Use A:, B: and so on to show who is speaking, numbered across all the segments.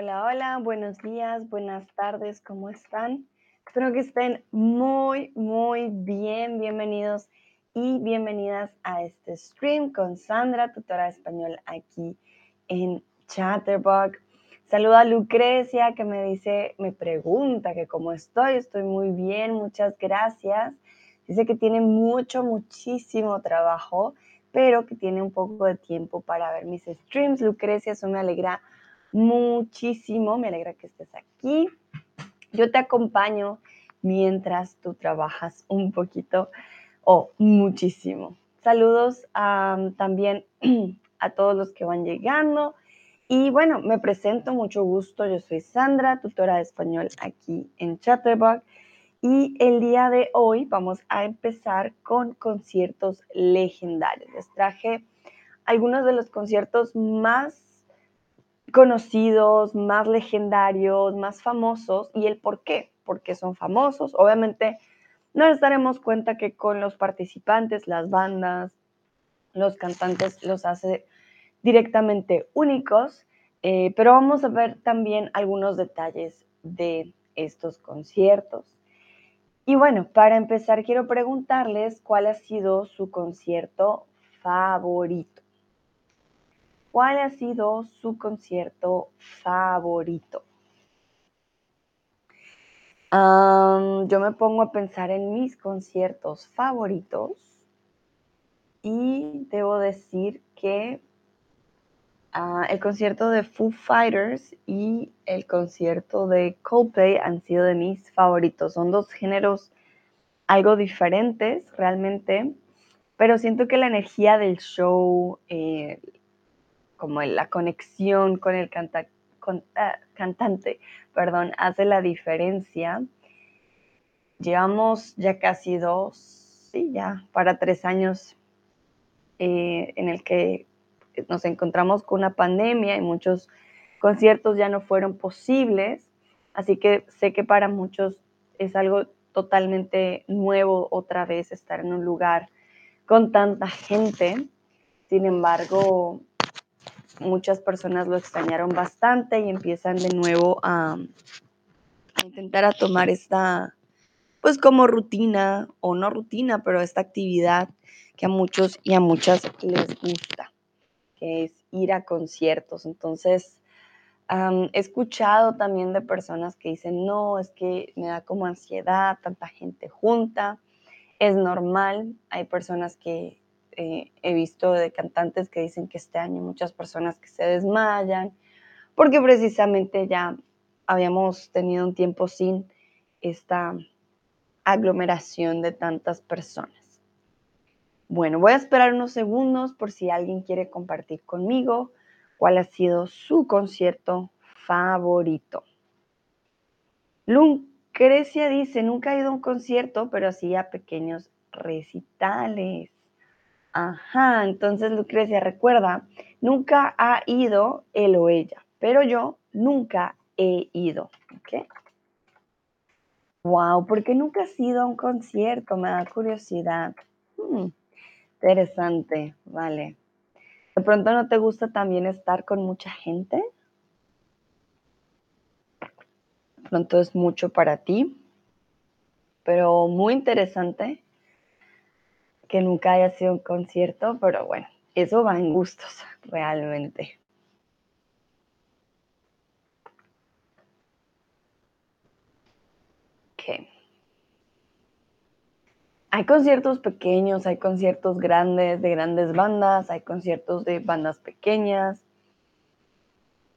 A: Hola, hola, buenos días, buenas tardes, ¿cómo están? Espero que estén muy, muy bien. Bienvenidos y bienvenidas a este stream con Sandra, tutora de español aquí en Chatterbox. Saluda a Lucrecia que me dice, me pregunta que cómo estoy. Estoy muy bien, muchas gracias. Dice que tiene mucho, muchísimo trabajo, pero que tiene un poco de tiempo para ver mis streams. Lucrecia, eso me alegra muchísimo, me alegra que estés aquí. Yo te acompaño mientras tú trabajas un poquito o muchísimo. Saludos también a todos los que van llegando. Y bueno, me presento, mucho gusto. Yo soy Sandra, tutora de español aquí en Chatterbox. Y el día de hoy vamos a empezar con conciertos legendarios. Les traje algunos de los conciertos más conocidos, más legendarios, más famosos y el por qué, porque son famosos. Obviamente nos daremos cuenta que con los participantes, las bandas, los cantantes los hace directamente únicos, eh, pero vamos a ver también algunos detalles de estos conciertos. Y bueno, para empezar quiero preguntarles cuál ha sido su concierto favorito. ¿Cuál ha sido su concierto favorito? yo me pongo a pensar en mis conciertos favoritos y debo decir que ah, el concierto de Foo Fighters y el concierto de Coldplay han sido de mis favoritos. Son dos géneros algo diferentes realmente, pero siento que la energía del show, eh, como la conexión con el ah, cantante, perdón, hace la diferencia. Llevamos ya casi dos, sí, ya para tres años eh, en el que nos encontramos con una pandemia y muchos conciertos ya no fueron posibles, así que sé que para muchos es algo totalmente nuevo otra vez estar en un lugar con tanta gente. Sin embargo, muchas personas lo extrañaron bastante y empiezan de nuevo a, intentar a tomar esta, pues como rutina o no rutina, pero esta actividad que a muchos y a muchas les gusta, que es ir a conciertos. Entonces, he escuchado también de personas que dicen, no, es que me da como ansiedad, tanta gente junta, es normal. Hay personas que eh, he visto de cantantes que dicen que este año muchas personas que se desmayan, porque precisamente ya habíamos tenido un tiempo sin esta aglomeración de tantas personas. Bueno, voy a esperar unos segundos por si alguien quiere compartir conmigo cuál ha sido su concierto favorito. Lucrecia dice, nunca he ido a un concierto, pero hacía pequeños recitales. Ajá, entonces Lucrecia, recuerda, nunca ha ido él o ella, pero yo nunca he ido. ¿Ok? Wow, ¿por qué nunca has ido a un concierto? Me da curiosidad. Hmm, interesante, vale. ¿De pronto no te gusta también estar con mucha gente? De pronto es mucho para ti, pero muy interesante que nunca haya sido un concierto, pero bueno, eso va en gustos realmente. Hay conciertos pequeños, hay conciertos grandes de grandes bandas, hay conciertos de bandas pequeñas.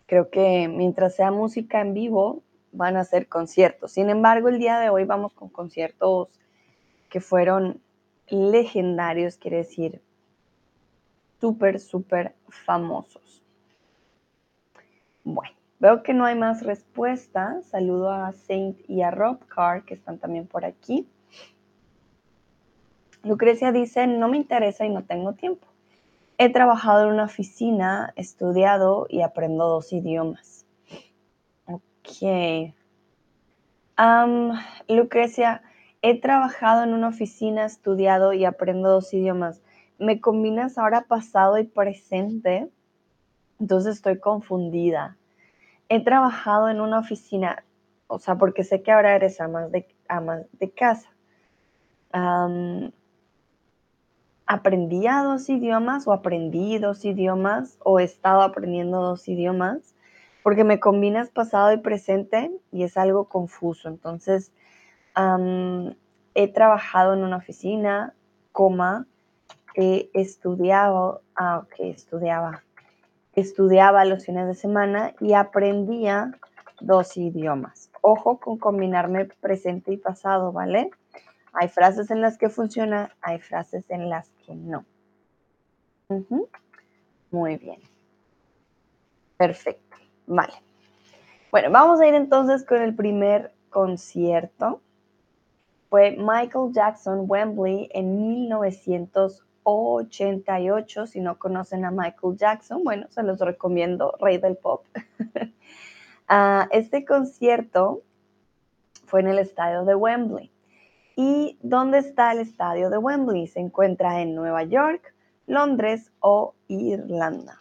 A: Creo que mientras sea música en vivo, van a ser conciertos. Sin embargo, el día de hoy vamos con conciertos que fueron legendarios, quiere decir súper, súper famosos. Bueno, veo que no hay más respuestas. Saludo a Saint y a Rob Carr, que están también por aquí. Lucrecia dice, no me interesa y no tengo tiempo. He trabajado en una oficina, estudiado y aprendo dos idiomas. Ok. Lucrecia, He trabajado en una oficina, estudiado y aprendo dos idiomas. ¿Me combinas ahora pasado y presente? Entonces estoy confundida. he trabajado en una oficina, o sea, porque sé que ahora eres ama de, de casa. ¿Aprendía dos idiomas o aprendí dos idiomas o he estado aprendiendo dos idiomas? Porque me combinas pasado y presente y es algo confuso. Entonces, he trabajado en una oficina, he estudiado, ah, estudiaba, estudiaba los fines de semana y aprendía dos idiomas. Ojo con combinarme presente y pasado, ¿vale? Hay frases en las que funciona, hay frases en las que no. Muy bien. Perfecto. Vale. Bueno, vamos a ir entonces con el primer concierto. Fue Michael Jackson Wembley en 1988. Si no conocen a Michael Jackson, bueno, se los recomiendo, rey del pop. Ah, este concierto fue en el estadio de Wembley. ¿Y dónde está el estadio de Wembley? Se encuentra en Nueva York, Londres o Irlanda.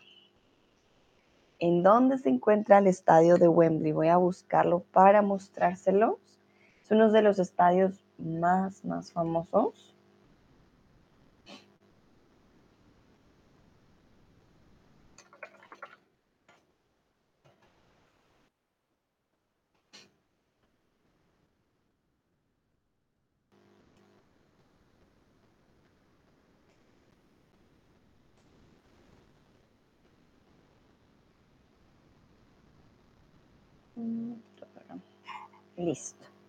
A: ¿En dónde se encuentra el estadio de Wembley? Voy a buscarlo para mostrárselos. Es uno de los estadios más, más famosos. Listo.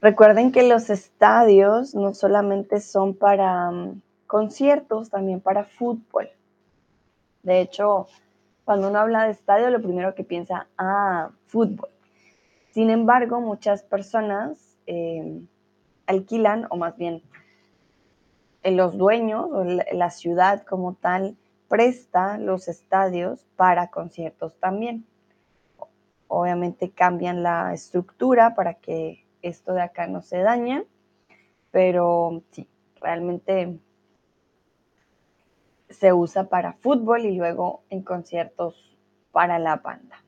A: Recuerden que los estadios no solamente son para mm, conciertos, también para fútbol. De hecho, cuando uno habla de estadio, lo primero que piensa, ah, fútbol. Sin embargo, muchas personas eh, alquilan, o más bien eh, los dueños o la ciudad como tal, presta los estadios para conciertos también. Obviamente cambian la estructura para que esto de acá no se dañe, pero sí, realmente se usa para fútbol y luego en conciertos para la banda.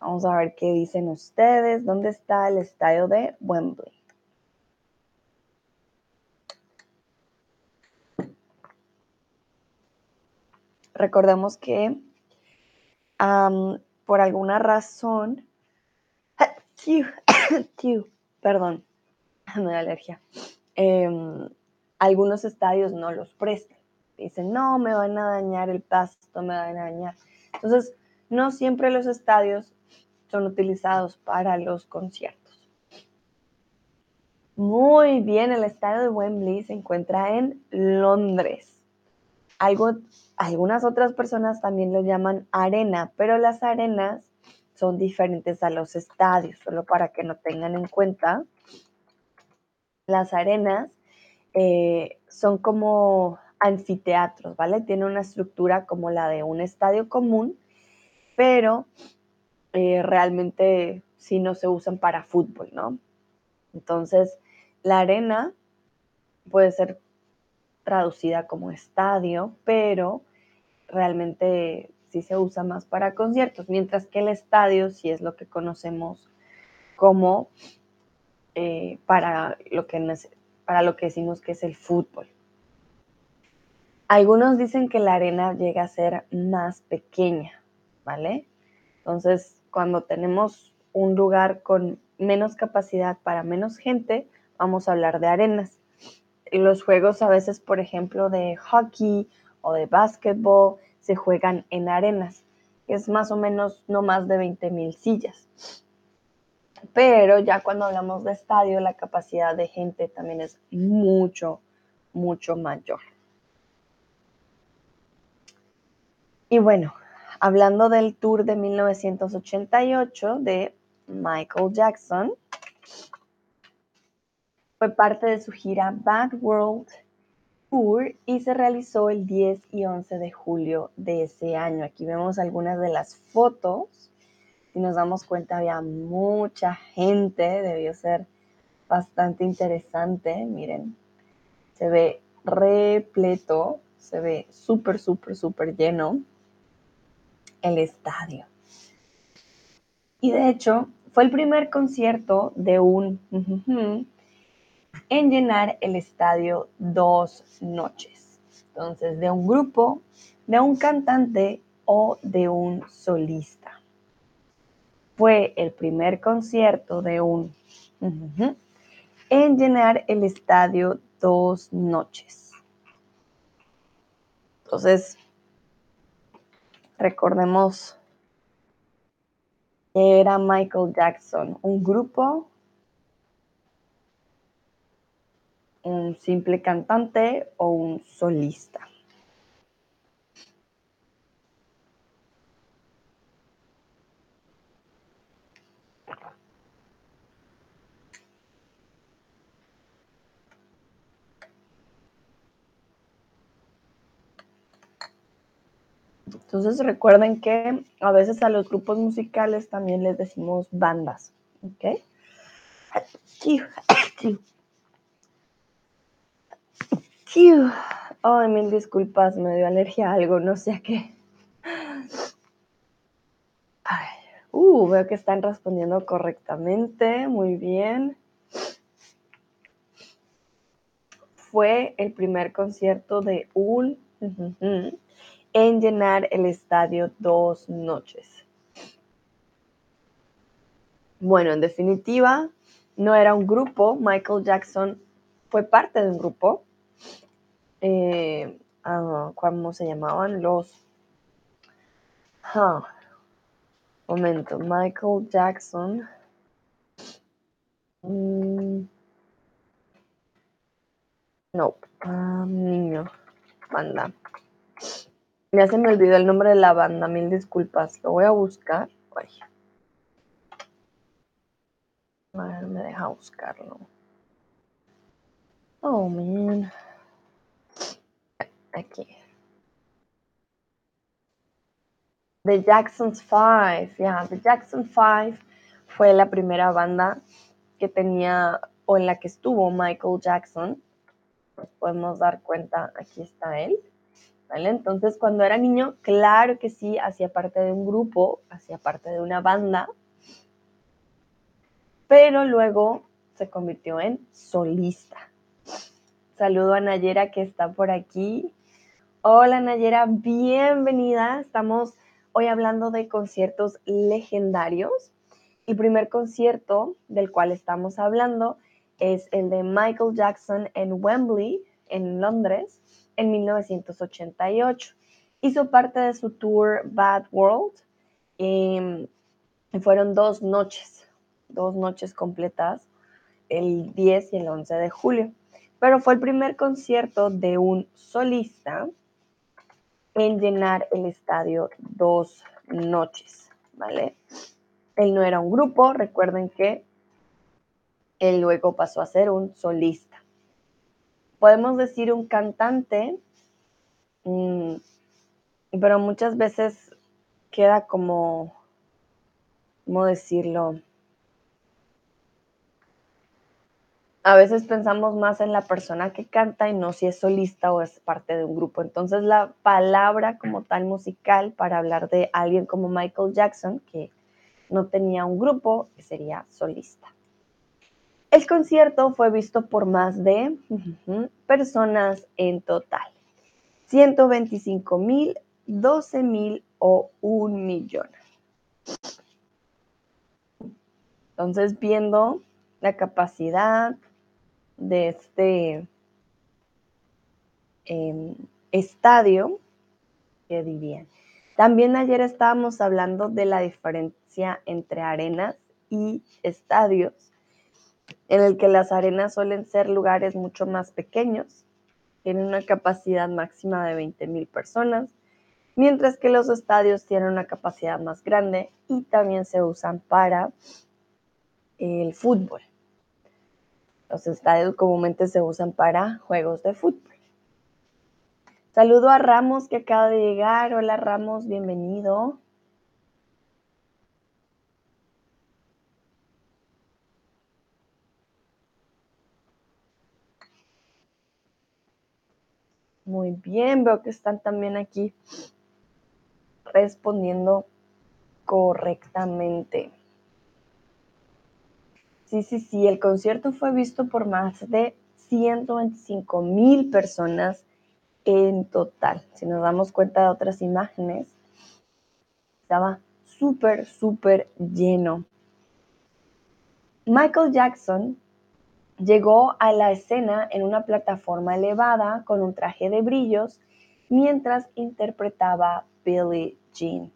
A: Vamos a ver qué dicen ustedes. ¿Dónde está el estadio de Wembley? Recordemos que por alguna razón, perdón, me da alergia, em, algunos estadios no los prestan. Dicen, no, me van a dañar el pasto, me van a dañar. Entonces, no siempre los estadios son utilizados para los conciertos. Muy bien, el estadio de Wembley se encuentra en Londres. Algo algunas otras personas también lo llaman arena, pero las arenas son diferentes a los estadios, solo para que no tengan en cuenta. Las arenas eh, son como anfiteatros, ¿vale? Tienen una estructura como la de un estadio común, pero eh, realmente sí no se usan para fútbol, ¿no? Entonces, la arena puede ser traducida como estadio, pero realmente sí se usa más para conciertos, mientras que el estadio sí es lo que conocemos como eh, para, lo que, para lo que decimos que es el fútbol. Algunos dicen que la arena llega a ser más pequeña, ¿vale? Entonces, cuando tenemos un lugar con menos capacidad para menos gente, vamos a hablar de arenas. Los juegos a veces, por ejemplo, de hockey o de básquetbol se juegan en arenas, es más o menos no más de 20 mil sillas. Pero ya cuando hablamos de estadio, la capacidad de gente también es mucho, mucho mayor. Y bueno, hablando del tour de 1988 de Michael Jackson, fue parte de su gira Bad World y se realizó el 10 y 11 de julio de ese año. Aquí vemos algunas de las fotos. Si nos damos cuenta, había mucha gente, debió ser bastante interesante. Miren, se ve repleto, se ve súper, súper, súper lleno. el estadio. Y de hecho, fue el primer concierto de un en llenar el estadio dos noches. Entonces, de un grupo, de un cantante o de un solista. Fue el primer concierto de un en llenar el estadio dos noches. Entonces, recordemos era Michael Jackson, un grupo, un simple cantante o un solista. Entonces recuerden que a veces a los grupos musicales también les decimos bandas, ¿ok? Ay, mil disculpas, me dio alergia a algo, no sé a qué. uh, veo que están respondiendo correctamente, muy bien. Fue el primer concierto de un en llenar el estadio dos noches. Bueno, en definitiva, no era un grupo. Michael Jackson fue parte de un grupo. Eh, ah, ¿Cómo se llamaban? Los... momento, Michael Jackson. Mm, no, ah, niño, banda. Ya se me olvidó el nombre de la banda, mil disculpas. Lo voy a buscar. A ver, me deja buscarlo. Oh, man. Aquí. The Jackson's Five. Ya, The Jackson Five fue la primera banda que tenía o en la que estuvo Michael Jackson. Nos podemos dar cuenta, aquí está él. Entonces, cuando era niño, claro que sí, hacía parte de un grupo, hacía parte de una banda, pero luego se convirtió en solista. Saludo a Nayera que está por aquí. Hola Nayera, bienvenida. Estamos hoy hablando de conciertos legendarios. El primer concierto del cual estamos hablando es el de Michael Jackson en Wembley, en Londres, en 1988. Hizo parte de su tour Bad World y fueron dos noches, dos noches completas, el 10 y el 11 de julio. Pero fue el primer concierto de un solista en llenar el estadio dos noches, ¿vale? Él no era un grupo, recuerden que él luego pasó a ser un solista podemos decir un cantante, mm, pero muchas veces queda como, ¿cómo decirlo? A veces pensamos más en la persona que canta y no si es solista o es parte de un grupo. Entonces la palabra como tal musical para hablar de alguien como Michael Jackson, que no tenía un grupo, sería solista. El concierto fue visto por más de personas en total. 125 mil, 12 mil o un millón. Entonces, viendo la capacidad de este em, estadio, ¿qué dirían? También ayer estábamos hablando de la diferencia entre arenas y estadios en el que las arenas suelen ser lugares mucho más pequeños, tienen una capacidad máxima de 20.000 personas, mientras que los estadios tienen una capacidad más grande y también se usan para el fútbol. Los estadios comúnmente se usan para juegos de fútbol. Saludo a Ramos que acaba de llegar. Hola Ramos, bienvenido. Muy bien, veo que están también aquí respondiendo correctamente. Sí, sí, sí, el concierto fue visto por más de 125 mil personas en total. Si nos damos cuenta de otras imágenes, estaba súper, súper lleno. Michael Jackson llegó a la escena en una plataforma elevada con un traje de brillos mientras interpretaba Billie Jean.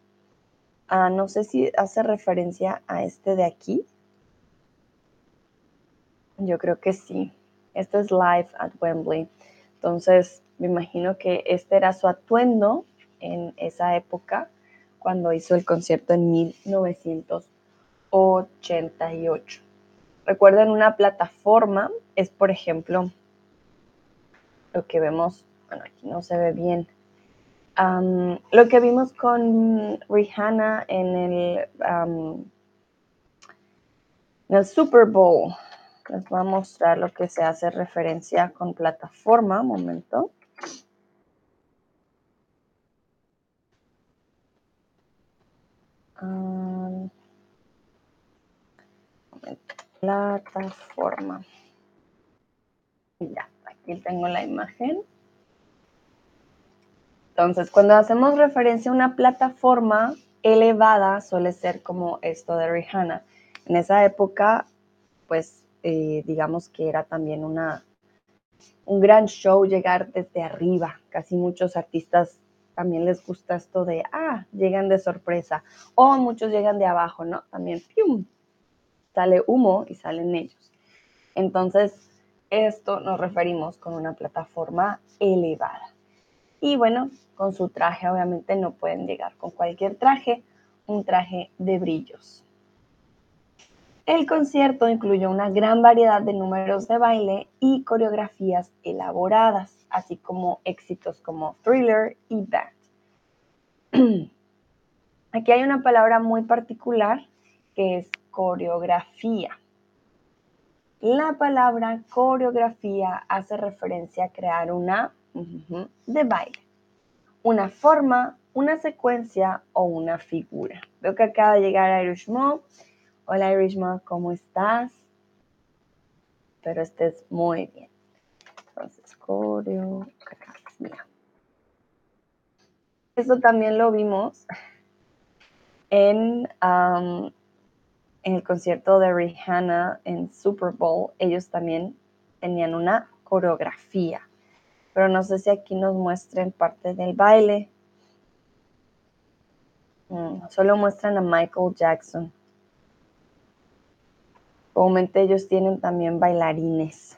A: Ah, no sé si hace referencia a este de aquí. Yo creo que sí. Este es Live at Wembley. Entonces, me imagino que este era su atuendo en esa época cuando hizo el concierto en 1988. Recuerden, una plataforma es, por ejemplo, lo que vemos, bueno, aquí no se ve bien, lo que vimos con Rihanna en el Super Bowl. Les voy a mostrar lo que se hace referencia con plataforma. Momento. plataforma. Ya, aquí tengo la imagen. Entonces, cuando hacemos referencia a una plataforma elevada, suele ser como esto de Rihanna. En esa época, pues, eh, digamos que era también una, un gran show llegar desde arriba. Casi muchos artistas también les gusta esto de, ah, llegan de sorpresa. O muchos llegan de abajo, ¿no? También, ¡pium! Sale humo y salen ellos. Entonces, esto nos referimos con una plataforma elevada. Y bueno, con su traje obviamente no pueden llegar con cualquier traje, un traje de brillos. El concierto incluyó una gran variedad de números de baile y coreografías elaboradas, así como éxitos como Thriller y Band. Aquí hay una palabra muy particular que es coreografía. La palabra coreografía hace referencia a crear una de baile. Una forma, una secuencia o una figura. Veo que acaba de llegar Irish Mom. Hola Irish Mom, ¿cómo estás? Pero estés muy bien. Entonces, coreografía. Eso también lo vimos en, en el concierto de Rihanna en Super Bowl. Ellos también tenían una coreografía pero no sé si aquí nos muestren parte del baile. Mm, solo muestran a Michael Jackson. Comúnmente ellos tienen también bailarines.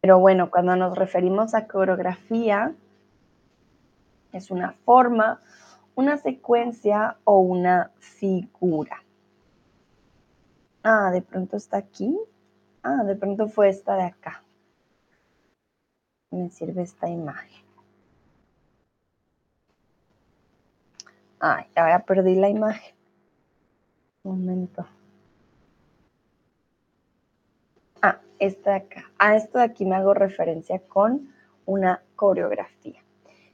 A: Pero bueno, cuando nos referimos a coreografía, es una forma, una secuencia o una figura. Ah, de pronto está aquí. Ah, de pronto fue esta de acá me sirve esta imagen. Ay, ahora perdí la imagen. Un momento. Ah, esta de acá. A esto de aquí me hago referencia con una coreografía.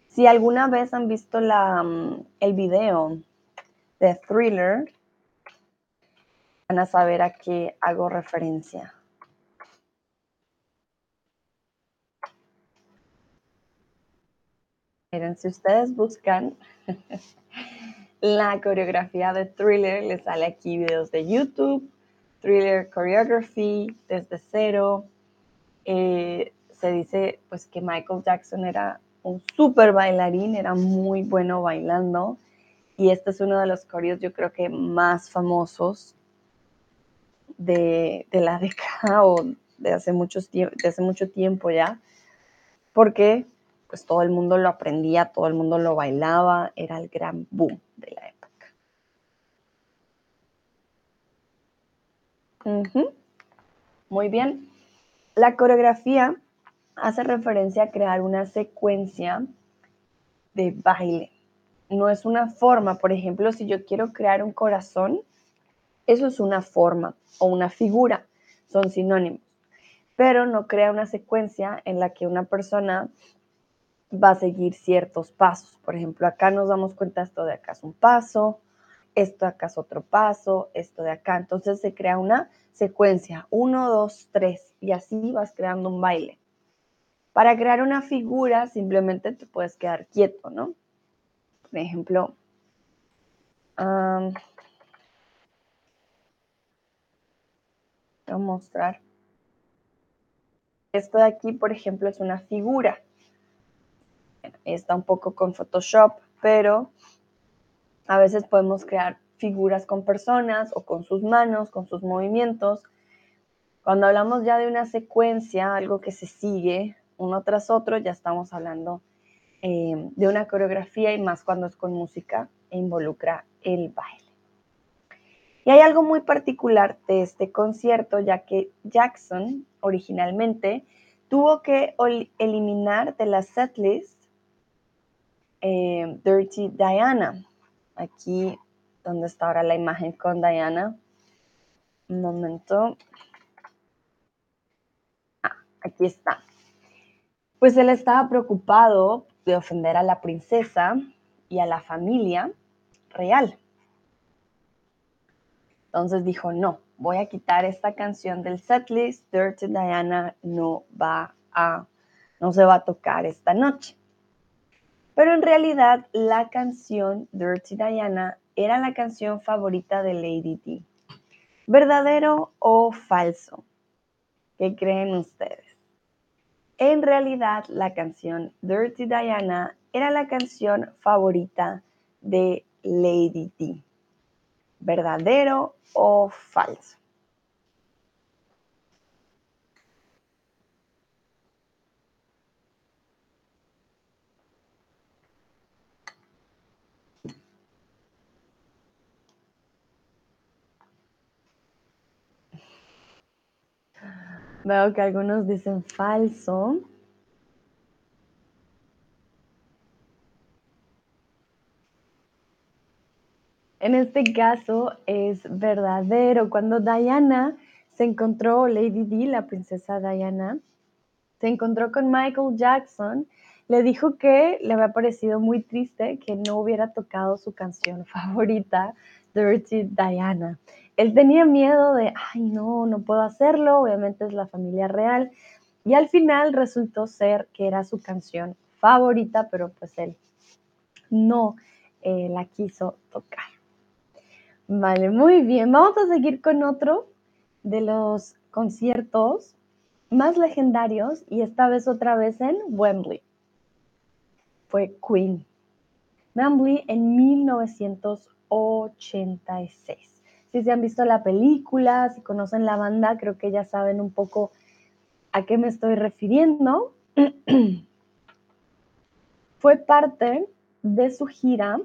A: Si alguna vez han visto la, mm, el video de Thriller, van a saber a qué hago referencia. Miren, si ustedes buscan la coreografía de Thriller, les sale aquí videos de YouTube, Thriller Choreography, desde cero. Eh, se dice pues que Michael Jackson era un súper bailarín, era muy bueno bailando. Y este es uno de los coreos yo creo que más famosos de, la década o de hace, muchos, de hace mucho tiempo ya. Porque pues todo el mundo lo aprendía, todo el mundo lo bailaba, era el gran boom de la Muy bien. La coreografía hace referencia a crear una secuencia de baile. No es una forma, por ejemplo, si yo quiero crear un corazón, eso es una forma o una figura, son sinónimos, pero no crea una secuencia en la que una persona va a seguir ciertos pasos. Por ejemplo, acá nos damos cuenta esto de acá es un paso, esto de acá es otro paso, esto de acá. Entonces se crea una secuencia, uno, dos, tres, y así vas creando un baile. Para crear una figura simplemente te puedes quedar quieto, ¿no? Por ejemplo, voy a mostrar. Esto de aquí, por ejemplo, es una figura. Está un poco con Photoshop, pero a veces podemos crear figuras con personas o con sus manos, con sus movimientos. Cuando hablamos ya de una secuencia, algo que se sigue uno tras otro, ya estamos hablando eh, de una coreografía y más cuando es con música e involucra el baile. Y hay algo muy particular de este concierto, ya que Jackson originalmente tuvo que eliminar de la setlist eh, Dirty Diana. Aquí donde está ahora la imagen con Diana. Un momento. Ah, aquí está. Pues él estaba preocupado de ofender a la princesa y a la familia real. Entonces dijo, no, voy a quitar esta canción del setlist, Dirty Diana no va a, no se va a tocar esta noche. Pero en realidad la canción Dirty Diana era la canción favorita de Lady D. ¿Verdadero o falso? ¿Qué creen ustedes? En realidad la canción Dirty Diana era la canción favorita de Lady D. ¿Verdadero o falso? Veo que algunos dicen falso. En este caso es verdadero. Cuando Diana se encontró, Lady Di, la princesa Diana, se encontró con Michael Jackson, le dijo que le había parecido muy triste que no hubiera tocado su canción favorita, Dirty Diana. Él tenía miedo de, ay, no, no puedo hacerlo, obviamente es la familia real. Y al final resultó ser que era su canción favorita, pero pues él no eh, la quiso tocar. Vale, muy bien. Vamos a seguir con otro de los conciertos más legendarios y esta vez otra vez en Wembley. Fue Queen. Wembley en 1986. Si se han visto la película, si conocen la banda, creo que ya saben un poco a qué me estoy refiriendo. Fue parte de su gira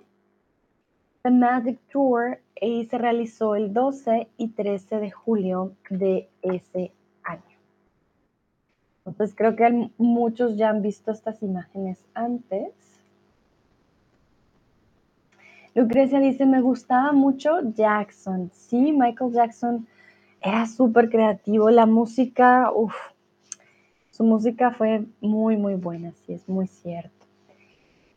A: The Magic Tour y se realizó el 12 y 13 de julio de ese año. Entonces creo que muchos ya han visto estas imágenes antes. Lucrecia dice, me gustaba mucho Jackson. Sí, Michael Jackson era súper creativo. La música, uff, su música fue muy, muy buena, sí, es muy cierto.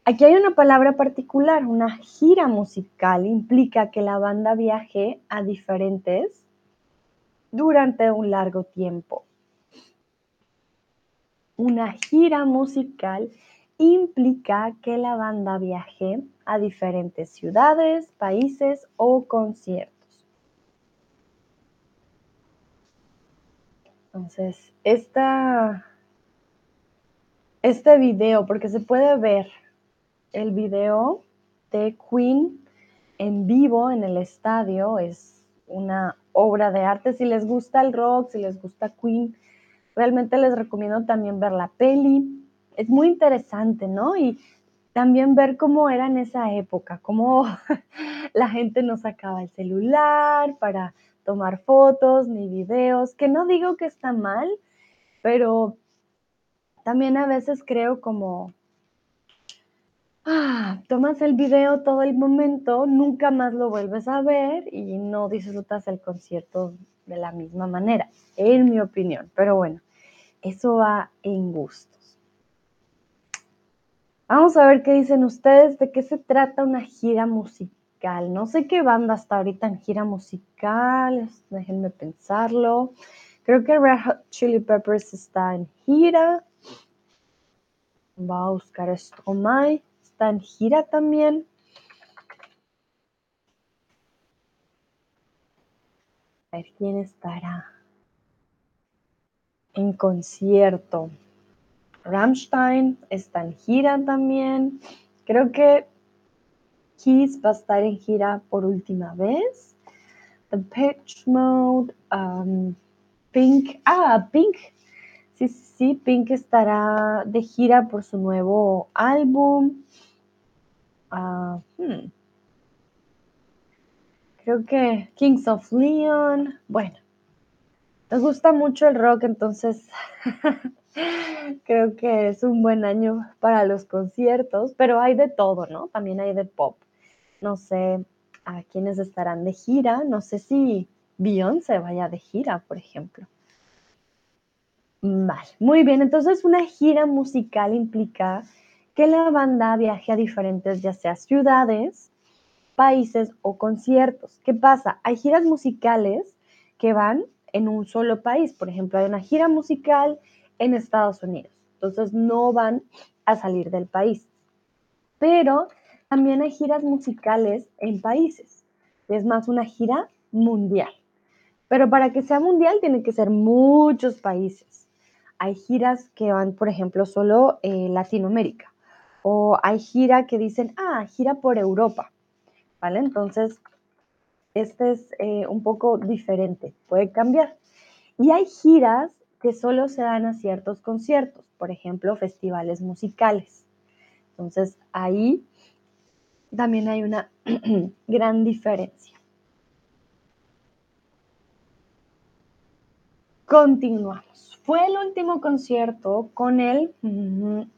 A: Aquí hay una palabra particular, una gira musical implica que la banda viaje a diferentes durante un largo tiempo. Una gira musical implica que la banda viaje a diferentes ciudades, países o conciertos. Entonces, esta, este video, porque se puede ver el video de Queen en vivo en el estadio. Es una obra de arte. Si les gusta el rock, si les gusta Queen, realmente les recomiendo también ver la peli. Es muy interesante, ¿no? Y también ver cómo era en esa época, cómo la gente no sacaba el celular para tomar fotos ni videos, que no digo que está mal, pero también a veces creo como ah, tomas el video todo el momento, nunca más lo vuelves a ver y no disfrutas el concierto de la misma manera, en mi opinión. Pero bueno, eso va en gustos. Vamos a ver qué dicen ustedes, de qué se trata una gira musical. No sé qué banda está ahorita en gira musical, déjenme pensarlo. Creo que Red Hot Chili Peppers está en gira. Va a buscar Stromae, está en gira también. A ver quién estará en concierto. Rammstein está en gira también. Creo que Kiss va a estar en gira por última vez. The Pitch Mode, um, Pink. Ah, Pink. Sí, sí, Pink estará de gira por su nuevo álbum. Ah, hmm. Creo que Kings of Leon. Bueno, nos gusta mucho el rock, entonces creo que es un buen año para los conciertos, pero hay de todo, ¿no? También hay de pop. No sé a quiénes estarán de gira, no sé si Beyoncé vaya de gira, por ejemplo. Vale, muy bien, entonces una gira musical implica que la banda viaje a diferentes, ya sea ciudades, países o conciertos. ¿Qué pasa? Hay giras musicales que van en un solo país. Por ejemplo, hay una gira musical en Estados Unidos. Entonces no van a salir del país. Pero también hay giras musicales en países. Es más una gira mundial. Pero para que sea mundial tiene que ser muchos países. Hay giras que van, por ejemplo, solo en Latinoamérica. O hay gira que dicen, ah, gira por Europa. ¿Vale? Entonces, este es eh, un poco diferente, puede cambiar. Y hay giras que solo se dan a ciertos conciertos, por ejemplo, festivales musicales. Entonces, ahí también hay una gran diferencia. Continuamos. Fue el último concierto con el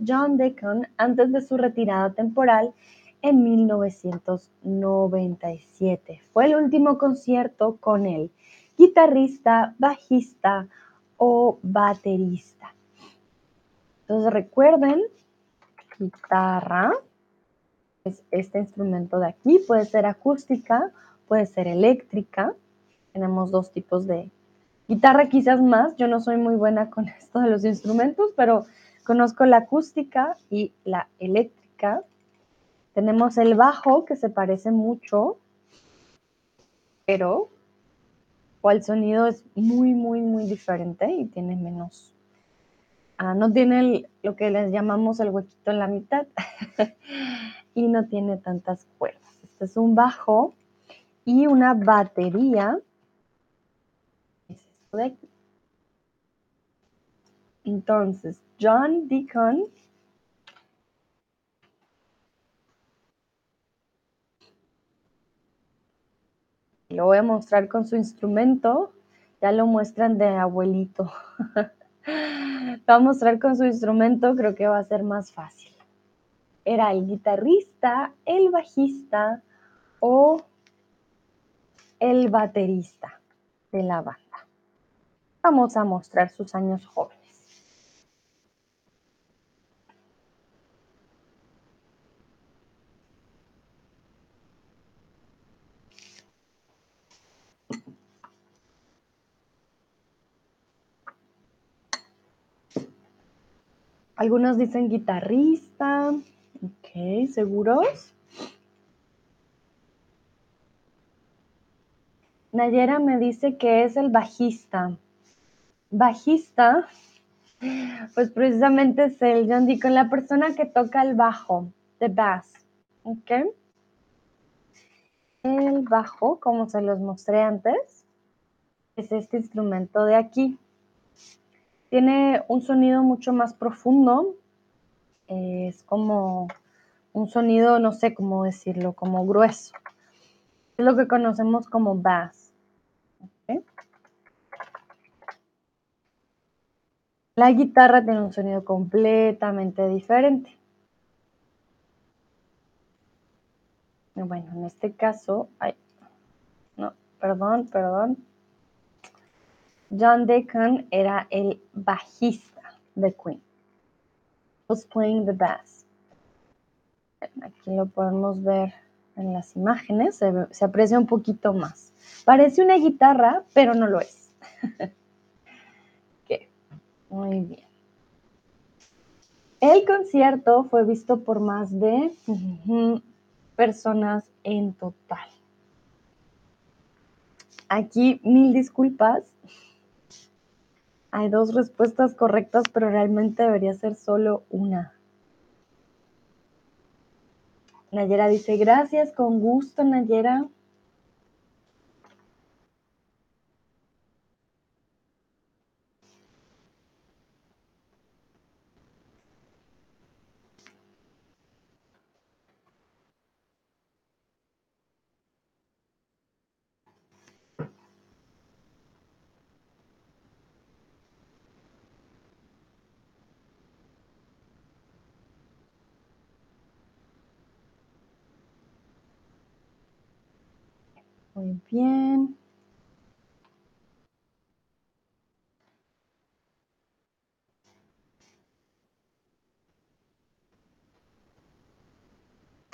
A: John Deacon antes de su retirada temporal en 1997. Fue el último concierto con el guitarrista, bajista o baterista. Entonces recuerden, guitarra es este instrumento de aquí, puede ser acústica, puede ser eléctrica. Tenemos dos tipos de guitarra, quizás más. Yo no soy muy buena con esto de los instrumentos, pero conozco la acústica y la eléctrica. Tenemos el bajo que se parece mucho, pero el sonido es muy, muy, muy diferente y tiene menos, ah, no tiene lo que les llamamos el huequito en la mitad y no tiene tantas cuerdas. Este es un bajo y una batería. Entonces, John Deacon Lo voy a mostrar con su instrumento. Ya lo muestran de abuelito. va a mostrar con su instrumento, creo que va a ser más fácil. Era el guitarrista, el bajista o el baterista de la banda. Vamos a mostrar sus años jóvenes. Algunos dicen guitarrista. Ok, ¿seguros? Nayera me dice que es el bajista. Bajista, pues precisamente es el John Deacon, la persona que toca el bajo, the bass. ¿Ok? El bajo, como se los mostré antes, es este instrumento de aquí. Tiene un sonido mucho más profundo. Es como un sonido, no sé cómo decirlo, como grueso. Es lo que conocemos como bass. La guitarra tiene un sonido completamente diferente. Bueno, en este caso, no, perdón, perdón. John Deacon era el bajista de Queen. Was playing the bass. Aquí lo podemos ver en las imágenes, se, se aprecia un poquito más. Parece una guitarra, pero no lo es. okay. Muy bien. El concierto fue visto por más de personas en total. Aquí mil disculpas. Hay dos respuestas correctas, pero realmente debería ser solo una. Nayera dice, gracias, con gusto, Nayera. Bien.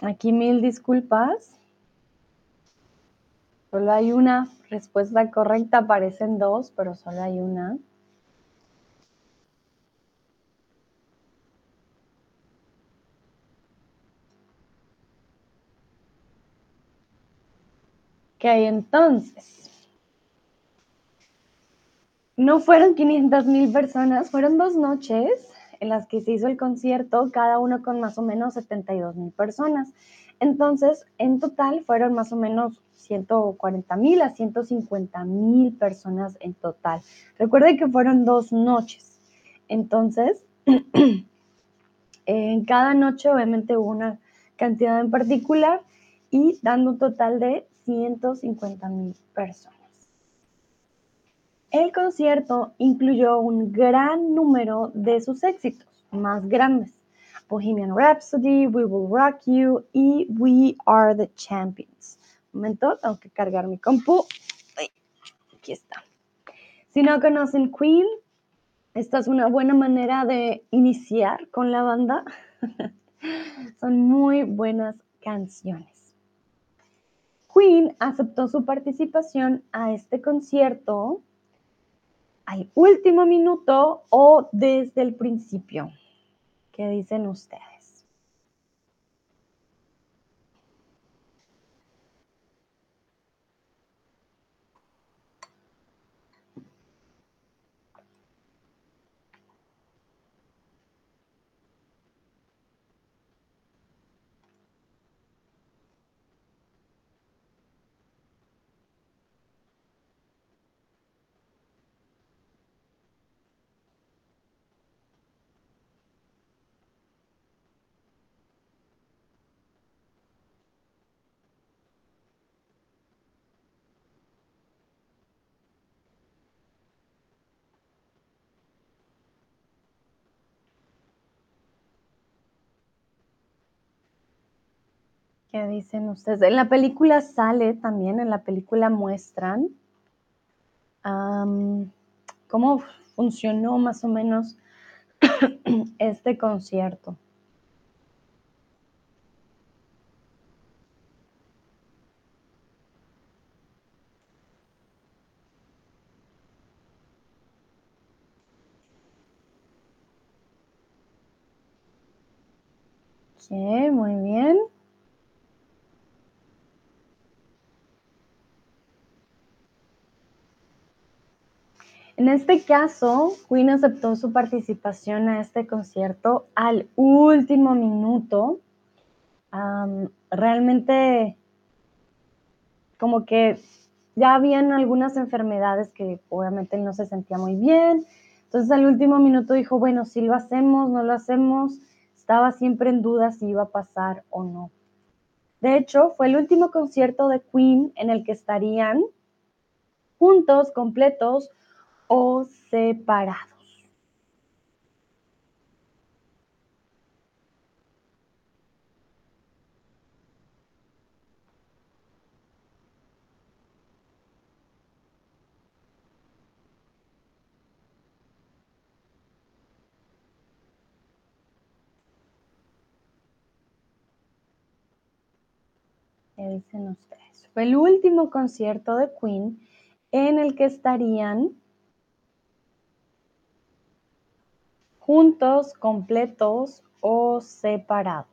A: Aquí mil disculpas. Solo hay una respuesta correcta, aparecen dos, pero solo hay una. Ok, entonces, no fueron 500 mil personas, fueron dos noches en las que se hizo el concierto, cada uno con más o menos 72 mil personas. Entonces, en total fueron más o menos 140 mil a 150 mil personas en total. Recuerden que fueron dos noches. Entonces, en cada noche obviamente hubo una cantidad en particular y dando un total de 150 mil personas. El concierto incluyó un gran número de sus éxitos más grandes. Bohemian Rhapsody, We Will Rock You y We Are the Champions. Un momento, tengo que cargar mi compu. aquí está. Si no conocen Queen, esta es una buena manera de iniciar con la banda. Son muy buenas canciones. Queen aceptó su participación a este concierto al último minuto o desde el principio. ¿Qué dicen ustedes? ¿Qué dicen ustedes? En la película sale también, en la película muestran um, cómo funcionó más o menos este concierto. Muy bien. En este caso, Queen aceptó su participación a este concierto al último minuto. realmente, como que ya habían algunas enfermedades que obviamente él no se sentía muy bien. Entonces al último minuto dijo, bueno, si lo hacemos, no lo hacemos. Estaba siempre en duda si iba a pasar o no. De hecho, fue el último concierto de Queen en el que estarían juntos, completos, o separados. ¿Qué dicen ustedes? Fue el último concierto de Queen en el que estarían juntos, completos o separados.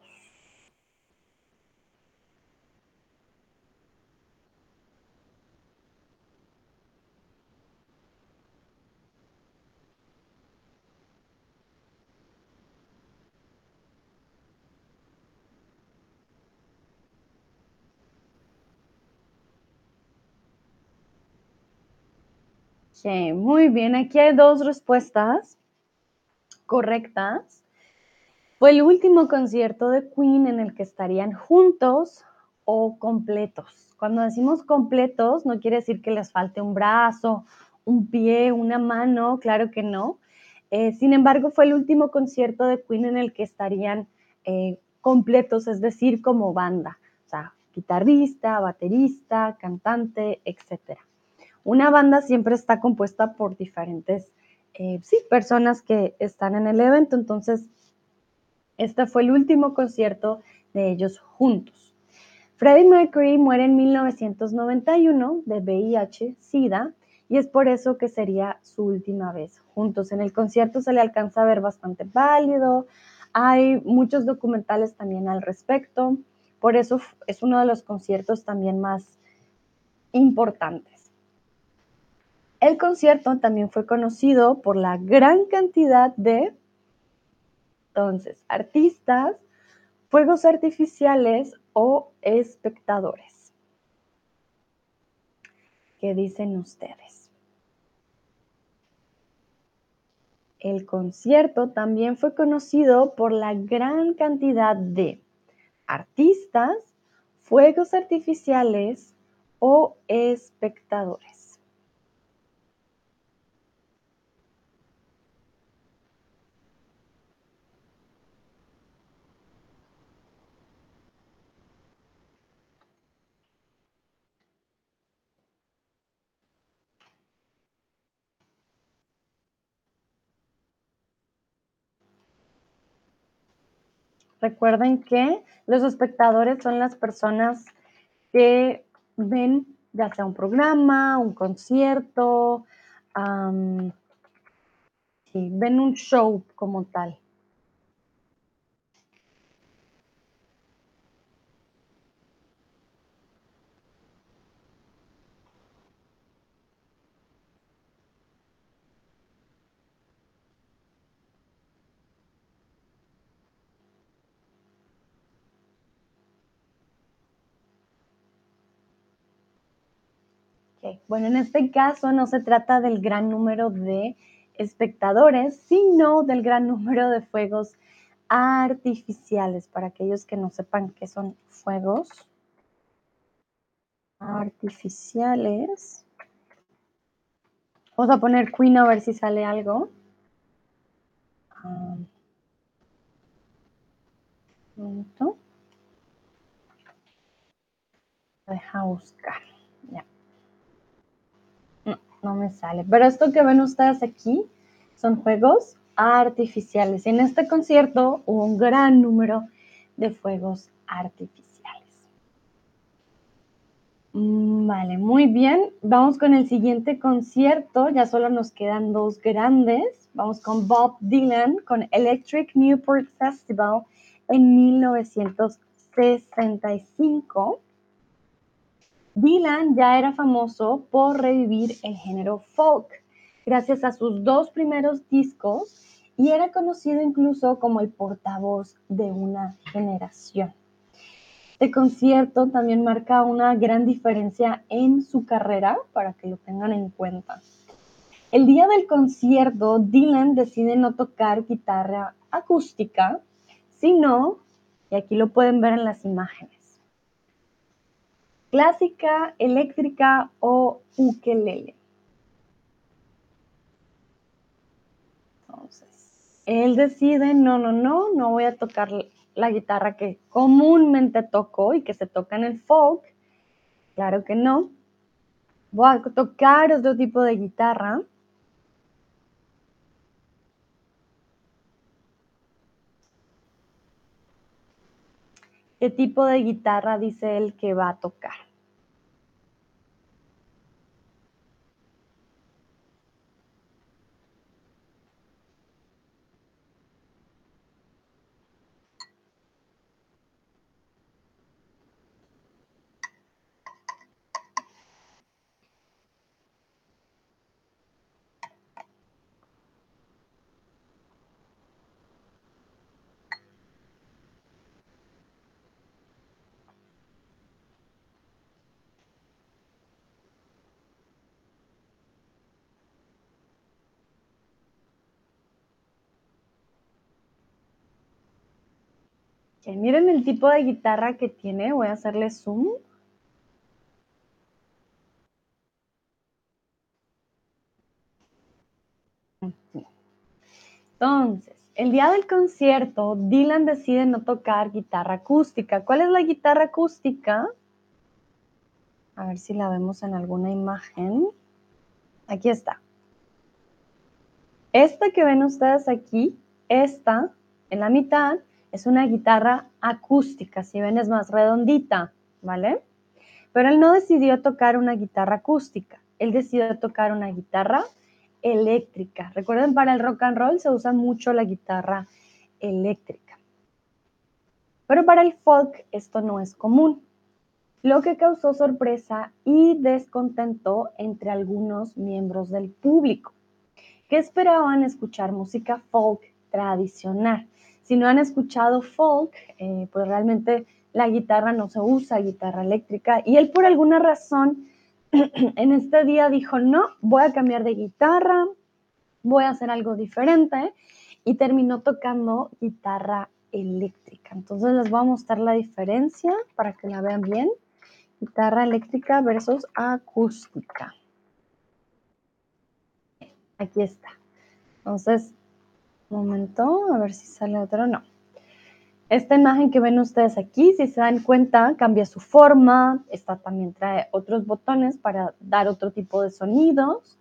A: muy bien, aquí hay dos respuestas correctas. Fue el último concierto de Queen en el que estarían juntos o completos. Cuando decimos completos, no quiere decir que les falte un brazo, un pie, una mano, claro que no. Eh, sin embargo, fue el último concierto de Queen en el que estarían eh, completos, es decir, como banda, o sea, guitarrista, baterista, cantante, etcétera. Una banda siempre está compuesta por diferentes, eh, sí, personas que están en el evento, entonces este fue el último concierto de ellos juntos. Freddie Mercury muere en 1991 de VIH-Sida y es por eso que sería su última vez juntos. En el concierto se le alcanza a ver bastante válido, hay muchos documentales también al respecto, por eso es uno de los conciertos también más importantes. El concierto también fue conocido por la gran cantidad de, entonces, artistas, fuegos artificiales o espectadores. ¿Qué dicen ustedes? El concierto también fue conocido por la gran cantidad de artistas, fuegos artificiales o espectadores. Recuerden que los espectadores son las personas que ven ya sea un programa, un concierto, ven un show como tal. Bueno, en este caso no se trata del gran número de espectadores, sino del gran número de fuegos artificiales. Para aquellos que no sepan qué son fuegos artificiales. Vamos a poner Queen a ver si sale algo. Um, Deja buscar no me sale. Pero esto que ven ustedes aquí son juegos artificiales. En este concierto hubo un gran número de fuegos artificiales. Mm, vale, muy bien. Vamos con el siguiente concierto. Ya solo nos quedan dos grandes. Vamos con Bob Dylan con Electric Newport Festival en 1965. Dylan ya era famoso por revivir el género folk gracias a sus dos primeros discos y era conocido incluso como el portavoz de una generación. Este concierto también marca una gran diferencia en su carrera para que lo tengan en cuenta. El día del concierto, Dylan decide no tocar guitarra acústica, sino, y aquí lo pueden ver en las imágenes, clásica, eléctrica o ukelele. Entonces, él decide, no, no, no, no voy a tocar la guitarra que comúnmente toco y que se toca en el folk. Claro que no. Voy a tocar otro tipo de guitarra. ¿Qué tipo de guitarra dice él que va a tocar? Miren el tipo de guitarra que tiene. Voy a hacerle zoom. Entonces, el día del concierto, Dylan decide no tocar guitarra acústica. ¿Cuál es la guitarra acústica? A ver si la vemos en alguna imagen. Aquí está. Esta que ven ustedes aquí, esta en la mitad, es una guitarra acústica, si ven es más redondita, ¿vale? Pero él no decidió tocar una guitarra acústica, él decidió tocar una guitarra eléctrica. Recuerden, para el rock and roll se usa mucho la guitarra eléctrica. Pero para el folk esto no es común, lo que causó sorpresa y descontento entre algunos miembros del público, que esperaban escuchar música folk tradicional. Si no han escuchado folk, eh, pues realmente la guitarra no se usa, guitarra eléctrica, y él por alguna razón en este día dijo, no, voy a cambiar de guitarra, voy a hacer algo diferente, y terminó tocando guitarra eléctrica. Entonces les voy a mostrar la diferencia para que la vean bien. Guitarra eléctrica versus acústica. Aquí está. Entonces, momento, a ver si sale otro, no. Esta imagen que ven ustedes aquí, si se dan cuenta, cambia su forma. Esta también trae otros botones para dar otro tipo de sonidos.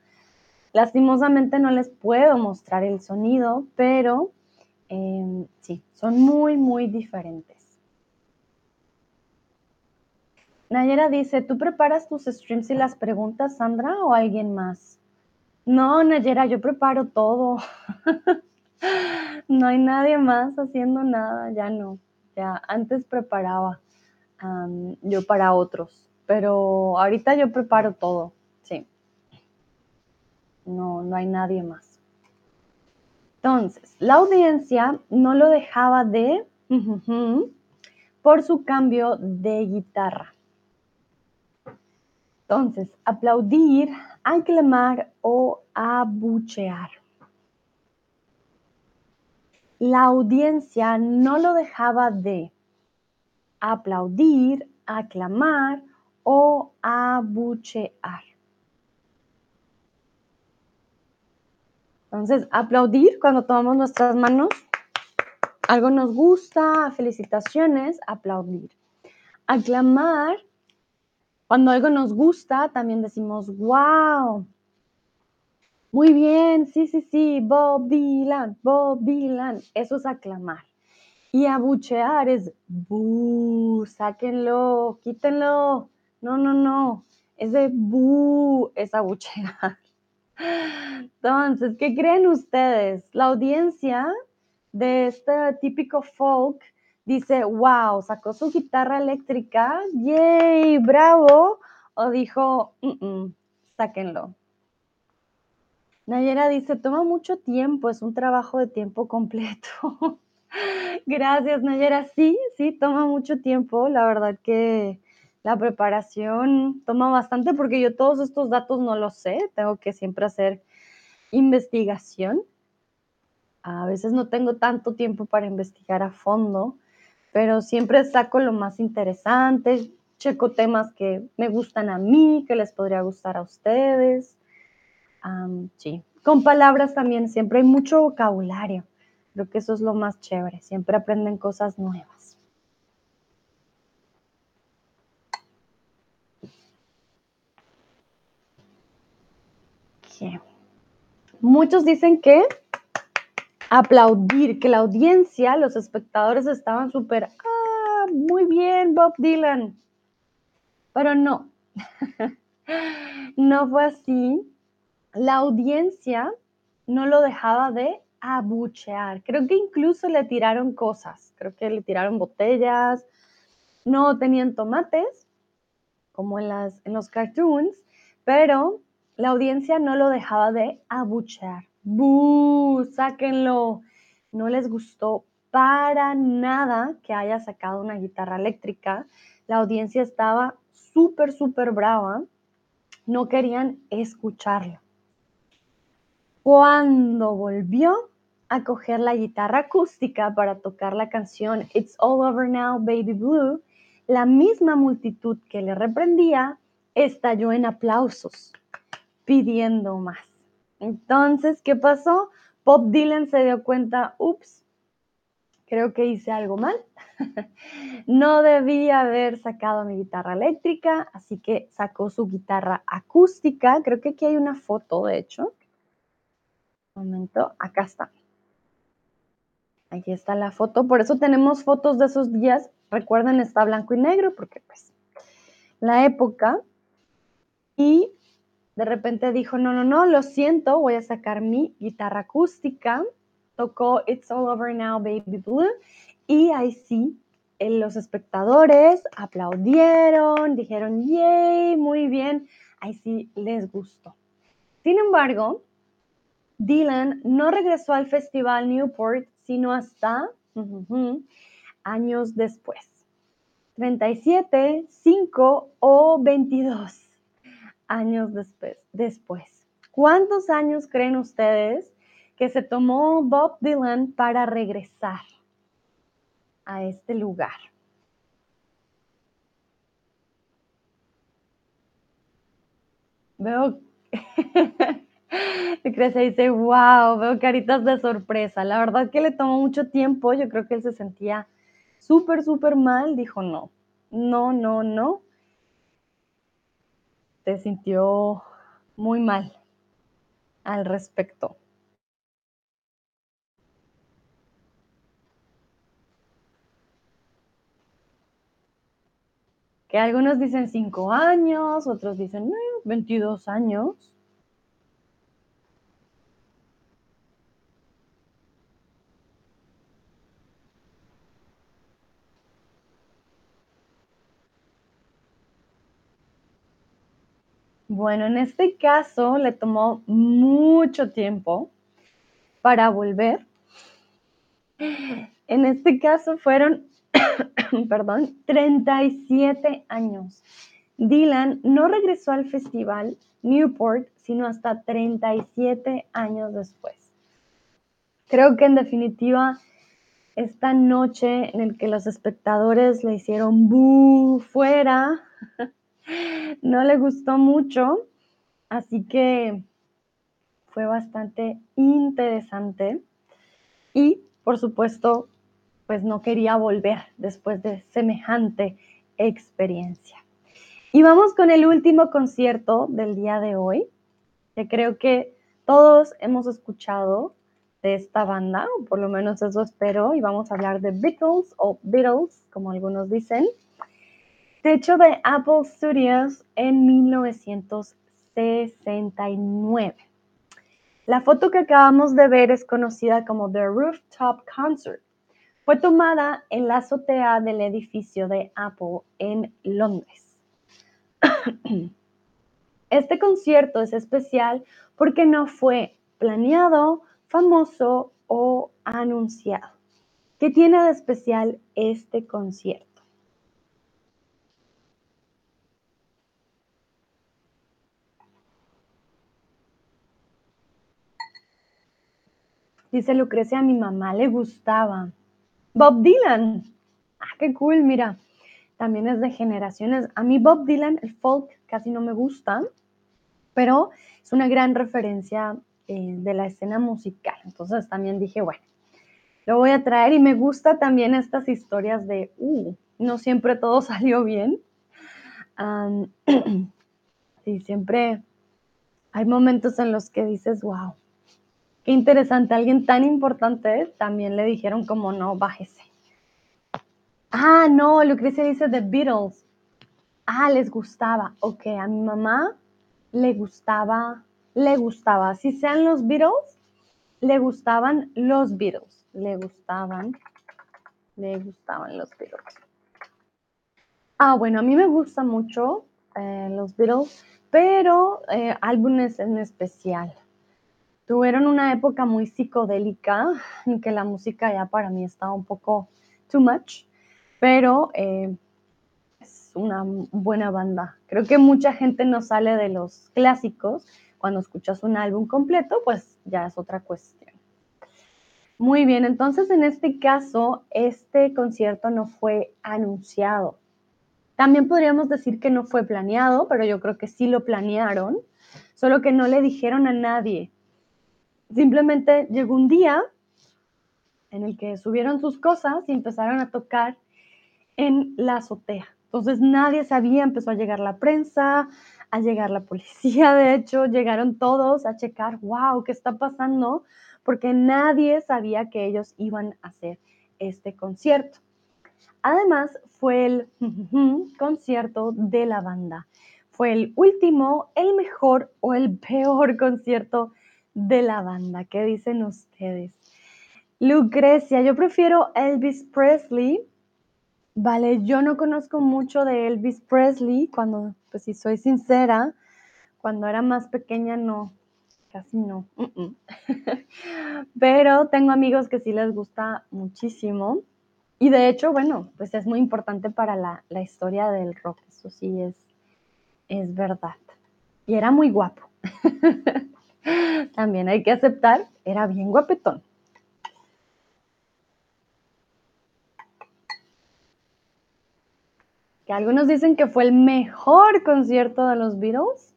A: Lastimosamente no les puedo mostrar el sonido, pero em, sí, son muy, muy diferentes. Nayera dice, ¿tú preparas tus streams y las preguntas, Sandra, o alguien más? No, Nayera, yo preparo todo. No hay nadie más haciendo nada, ya no. Ya antes preparaba yo para otros, pero ahorita yo preparo todo, sí. No, no hay nadie más. Entonces, la audiencia no lo dejaba de por su cambio de guitarra. Entonces, aplaudir, aclamar o abuchear la audiencia no lo dejaba de aplaudir, aclamar o abuchear. Entonces, aplaudir cuando tomamos nuestras manos, algo nos gusta, felicitaciones, aplaudir. Aclamar, cuando algo nos gusta, también decimos, wow, muy bien, sí, sí, sí, Bob Dylan, Bob Dylan. Eso es aclamar. Y abuchear es, bu, sáquenlo, quítenlo. No, no, no. Ese bu es abuchear. Entonces, ¿qué creen ustedes? La audiencia de este típico folk dice, wow, sacó su guitarra eléctrica, yay, bravo, o dijo, sáquenlo. Nayera dice, toma mucho tiempo, es un trabajo de tiempo completo. Gracias, Nayera. Sí, sí, toma mucho tiempo. La verdad que la preparación toma bastante porque yo todos estos datos no los sé. Tengo que siempre hacer investigación. A veces no tengo tanto tiempo para investigar a fondo, pero siempre saco lo más interesante, checo temas que me gustan a mí, que les podría gustar a ustedes sí, con palabras también, siempre hay mucho vocabulario. Creo que eso es lo más chévere, siempre aprenden cosas nuevas. Muchos dicen que aplaudir, que la audiencia, los espectadores estaban súper muy bien, Bob Dylan. Pero no, no fue así. La audiencia no lo dejaba de abuchear. Creo que incluso le tiraron cosas. Creo que le tiraron botellas. No tenían tomates, como en, los cartoons, pero la audiencia no lo dejaba de abuchear. ¡Bú! ¡Sáquenlo! No les gustó para nada que haya sacado una guitarra eléctrica. La audiencia estaba súper, súper brava. No querían escucharlo. Cuando volvió a coger la guitarra acústica para tocar la canción It's All Over Now, Baby Blue, la misma multitud que le reprendía estalló en aplausos, pidiendo más. Entonces, ¿qué pasó? Bob Dylan se dio cuenta, ups, creo que hice algo mal. no debía haber sacado mi guitarra eléctrica, así que sacó su guitarra acústica. Creo que aquí hay una foto, de hecho. Momento, acá está. Aquí está la foto. Por eso tenemos fotos de esos días. Recuerden, está blanco y negro, porque pues la época. Y de repente dijo, no, no, no, lo siento, voy a sacar mi guitarra acústica tocó It's All Over Now, Baby Blue, y ahí sí, los espectadores aplaudieron, dijeron, yay, muy bien, ahí sí les gustó. Sin embargo, Dylan no regresó al Festival Newport, sino hasta años después. 37, 5 o 22 años después. después. ¿Cuántos años creen ustedes que se tomó Bob Dylan para regresar a este lugar. Veo, Crece dice, wow, veo caritas de sorpresa. La verdad que le tomó mucho tiempo, yo creo que él se sentía súper, súper mal. Dijo, no, no, no, no. Se sintió muy mal al respecto. que algunos dicen 5 años, otros dicen 22 años. Bueno, en este caso le tomó mucho tiempo para volver. En este caso fueron perdón, 37 años. Dylan no regresó al festival Newport, sino hasta 37 años después. Creo que en definitiva, esta noche en el que los espectadores le hicieron fuera, no le gustó mucho, así que fue bastante interesante y, por supuesto, pues no quería volver después de semejante experiencia. Y vamos con el último concierto del día de hoy, que creo que todos hemos escuchado de esta banda, o por lo menos eso espero, y vamos a hablar de Beatles o Beatles, como algunos dicen. Hecho, de Apple Studios en 1969. La foto que acabamos de ver es conocida como The Rooftop Concert fue tomada en la azotea del edificio de Apple en Londres. Este concierto es especial porque no fue planeado, famoso o anunciado. ¿Qué tiene de especial este concierto? Dice Lucrecia, a mi mamá le gustaba. Bob Dylan. Ah, qué cool, mira. También es de generaciones. A mí Bob Dylan, el folk, casi no me gusta, pero es una gran referencia eh, de la escena musical. Entonces también dije, bueno, lo voy a traer y me gusta también estas historias de, uh, no siempre todo salió bien. sí, siempre hay momentos en los que dices, wow, Qué interesante, alguien tan importante también le dijeron como no, bájese. Ah, no, Lucrecia dice The Beatles. Ah, les gustaba. Ok, a mi mamá le gustaba, le gustaba. Si sean los Beatles, le gustaban los Beatles. Le gustaban, le gustaban los Beatles. Ah, bueno, a mí me gusta mucho eh, los Beatles, pero eh, álbumes en especial. Tuvieron una época muy psicodélica en que la música ya para mí estaba un poco too much, pero eh, es una buena banda. Creo que mucha gente no sale de los clásicos. Cuando escuchas un álbum completo, pues ya es otra cuestión. Muy bien, entonces en este caso, este concierto no fue anunciado. También podríamos decir que no fue planeado, pero yo creo que sí lo planearon, solo que no le dijeron a nadie. Simplemente llegó un día en el que subieron sus cosas y empezaron a tocar en la azotea. Entonces nadie sabía, empezó a llegar la prensa, a llegar la policía, de hecho, llegaron todos a checar, wow, ¿qué está pasando? Porque nadie sabía que ellos iban a hacer este concierto. Además, fue el concierto de la banda. Fue el último, el mejor o el peor concierto de la banda. ¿Qué dicen ustedes? Lucrecia, yo prefiero Elvis Presley. Vale, yo no conozco mucho de Elvis Presley, cuando, pues si soy sincera, cuando era más pequeña no, casi no. Pero tengo amigos que sí les gusta muchísimo. Y de hecho, bueno, pues es muy importante para la, la historia del rock, eso sí es, es verdad. Y era muy guapo. También hay que aceptar, era bien guapetón. Que algunos dicen que fue el mejor concierto de los Beatles.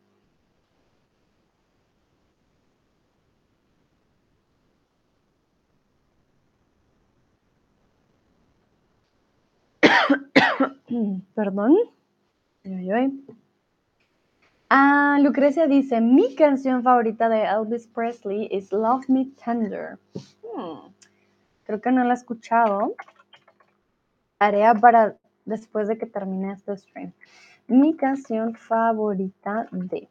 A: Perdón. Ah, Lucrecia dice, mi canción favorita de Elvis Presley es Love Me Tender. Hmm, creo que no la he escuchado. Tarea para después de que termine este stream. Mi canción favorita de...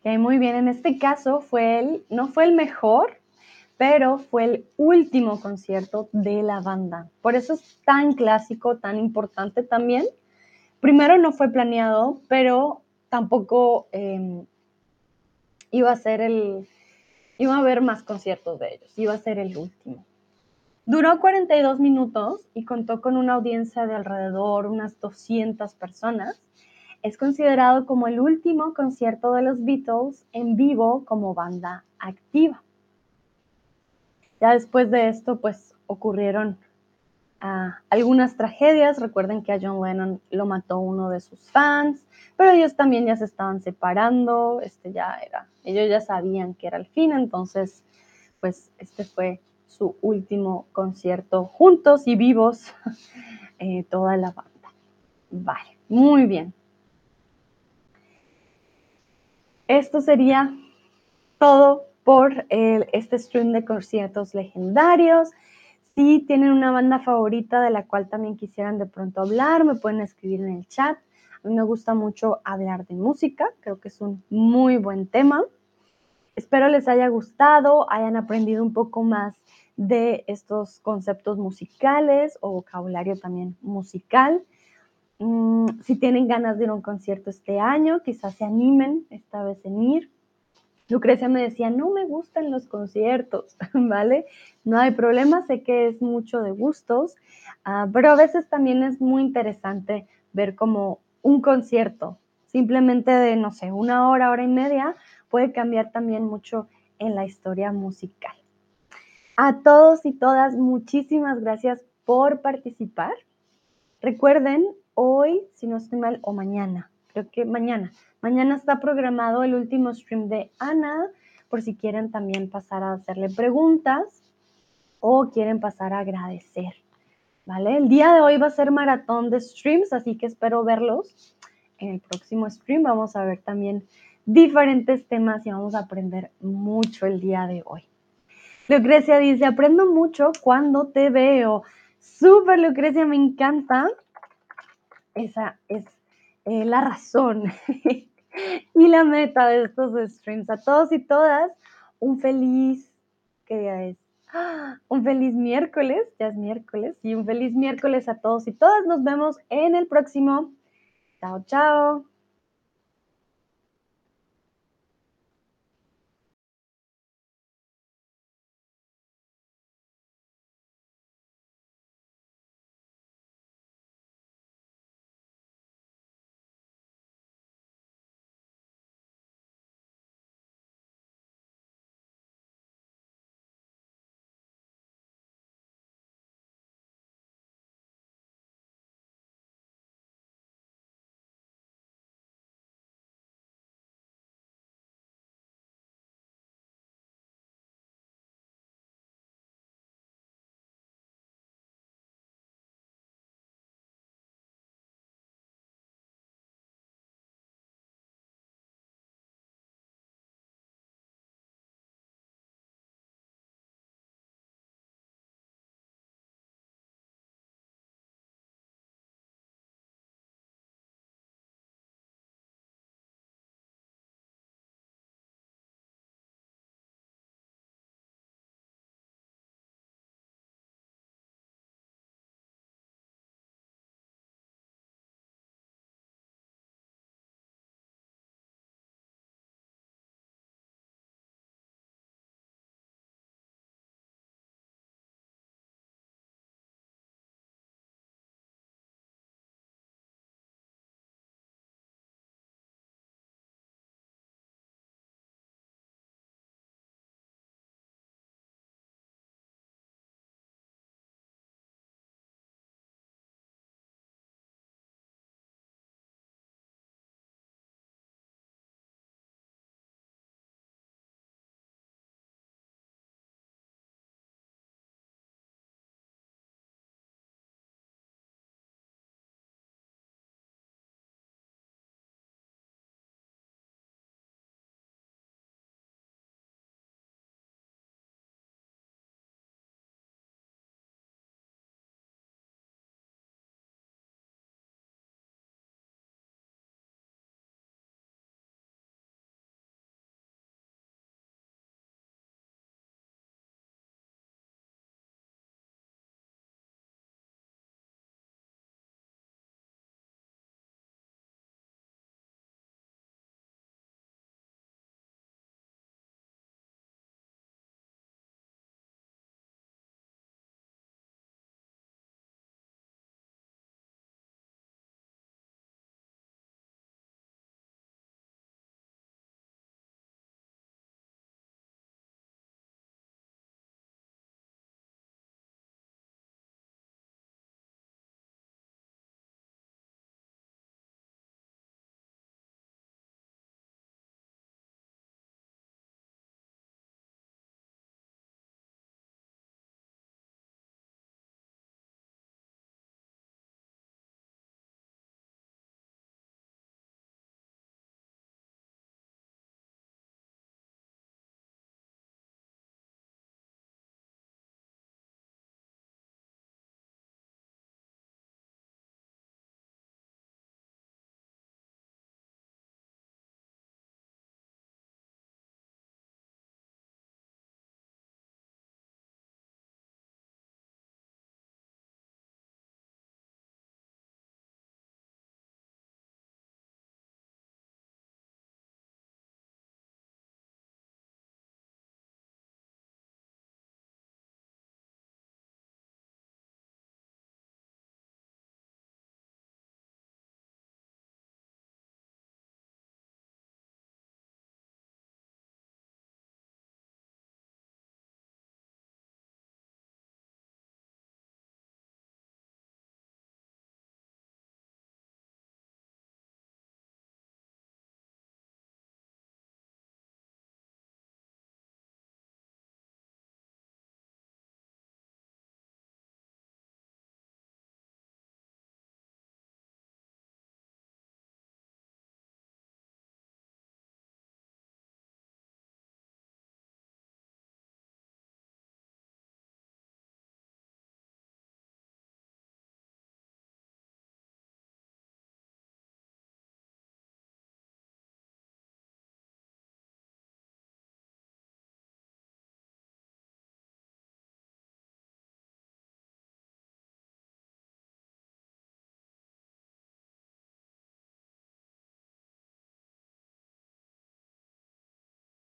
A: Ok, muy bien, en este caso fue el, no fue el mejor, pero fue el último concierto de la banda. Por eso es tan clásico, tan importante también. Primero no fue planeado, pero tampoco em, iba a ser el, iba a haber más conciertos de ellos, iba a ser el último. Duró 42 minutos y contó con una audiencia de alrededor unas 200 personas. Es considerado como el último concierto de los Beatles en vivo como banda activa. Ya después de esto, pues ocurrieron ah, algunas tragedias. Recuerden que a John Lennon lo mató uno de sus fans, pero ellos también ya se estaban separando. Este ya era, ellos ya sabían que era el fin, entonces, pues este fue su último concierto juntos y vivos, eh, toda la banda. Vale, muy bien. Esto sería todo por este stream de conciertos legendarios. Si tienen una banda favorita de la cual también quisieran de pronto hablar, me pueden escribir en el chat. A mí me gusta mucho hablar de música, creo que es un muy buen tema. Espero les haya gustado, hayan aprendido un poco más de estos conceptos musicales o vocabulario también musical. Mm, si tienen ganas de ir a un concierto este año, quizás se animen esta vez en ir. Lucrecia me decía, no me gustan los conciertos, ¿vale? No hay problema, sé que es mucho de gustos, ah, pero a veces también es muy interesante ver como un concierto, simplemente de, no sé, una hora, hora y media, puede cambiar también mucho en la historia musical. A todos y todas, muchísimas gracias por participar. Recuerden, hoy, si no estoy mal, o mañana, creo que mañana, Mañana está programado el último stream de Ana, por si quieren también pasar a hacerle preguntas o quieren pasar a agradecer. ¿Vale? El día de hoy va a ser maratón de streams, así que espero verlos en el próximo stream. Vamos a ver también diferentes temas y vamos a aprender mucho el día de hoy. Lucrecia dice, aprendo mucho cuando te veo. Súper, Lucrecia, me encanta. Esa es eh, la razón y la meta de estos streams. A todos y todas, un feliz, ¿qué día es? Un feliz miércoles, ya es miércoles, y un feliz miércoles a todos y todas. Nos vemos en el próximo. Chao, chao.